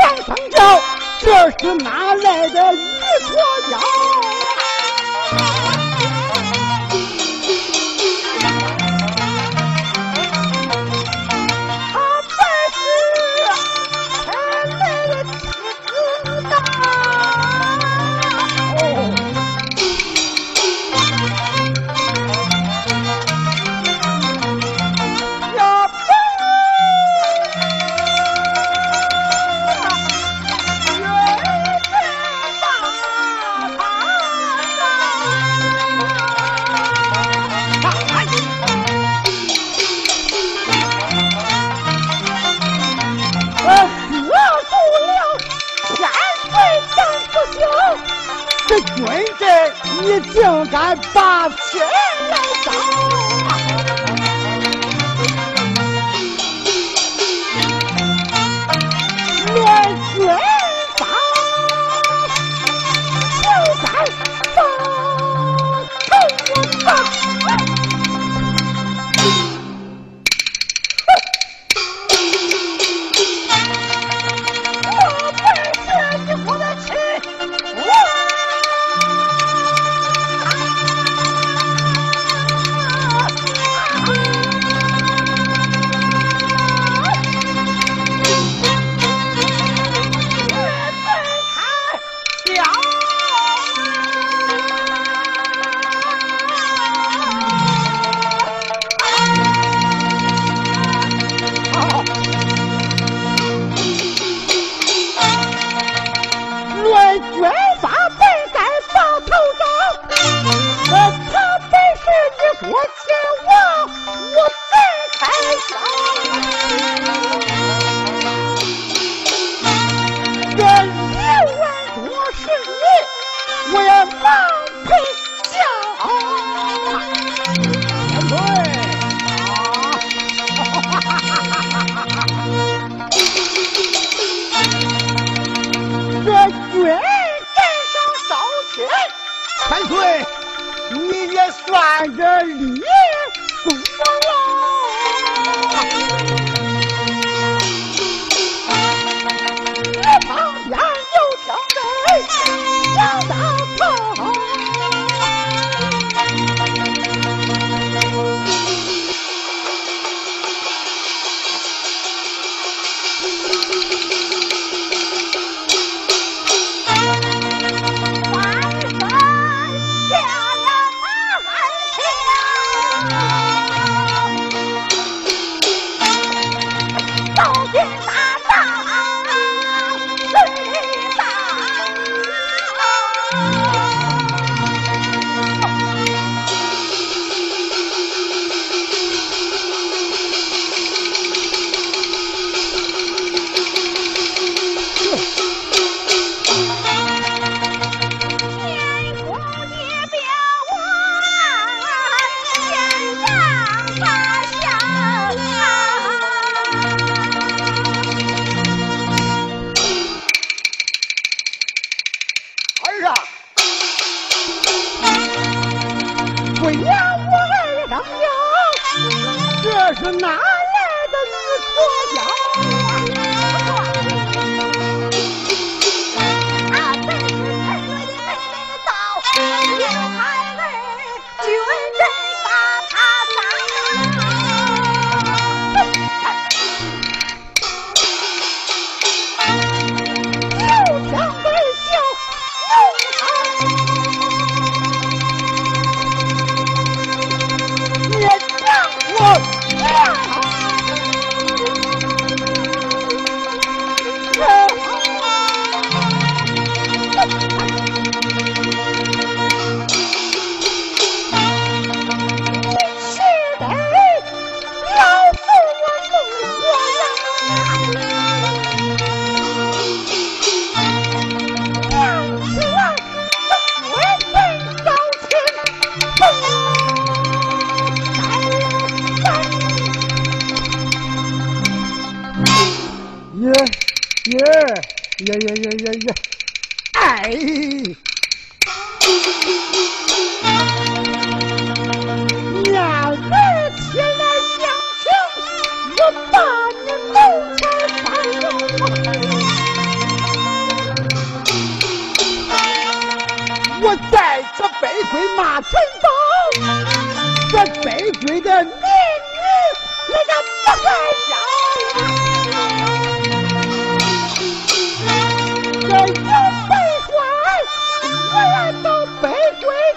皇上叫，这是哪来的一坨羊？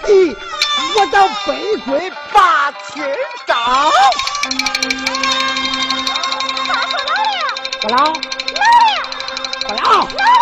地，我当北鬼把亲找。不老，不老，不老，老爷。